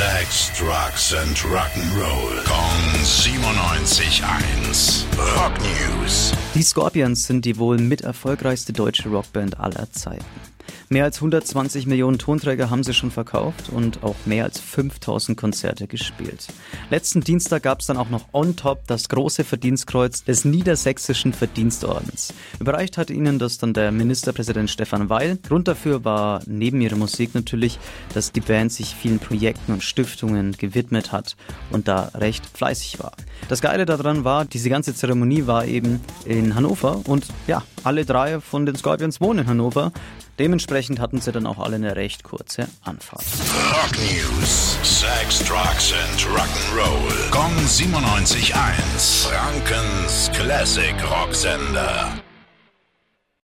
Sex, Drugs and Rock'n'Roll. Kong 97.1. Rock News. Die Scorpions sind die wohl mit erfolgreichste deutsche Rockband aller Zeiten. Mehr als 120 Millionen Tonträger haben sie schon verkauft und auch mehr als 5000 Konzerte gespielt. Letzten Dienstag gab es dann auch noch on top das große Verdienstkreuz des Niedersächsischen Verdienstordens. Überreicht hatte ihnen das dann der Ministerpräsident Stefan Weil. Grund dafür war neben ihrer Musik natürlich, dass die Band sich vielen Projekten und Stiftungen gewidmet hat und da recht fleißig war. Das Geile daran war, diese ganze Zeremonie war eben in Hannover und ja, alle drei von den Scorpions wohnen in Hannover. Dementsprechend hatten sie dann auch alle eine recht kurze Anfahrt. Rock News. Sex, Drugs and Rock'n'Roll. Kong 97.1. Frankens Classic Rocksender.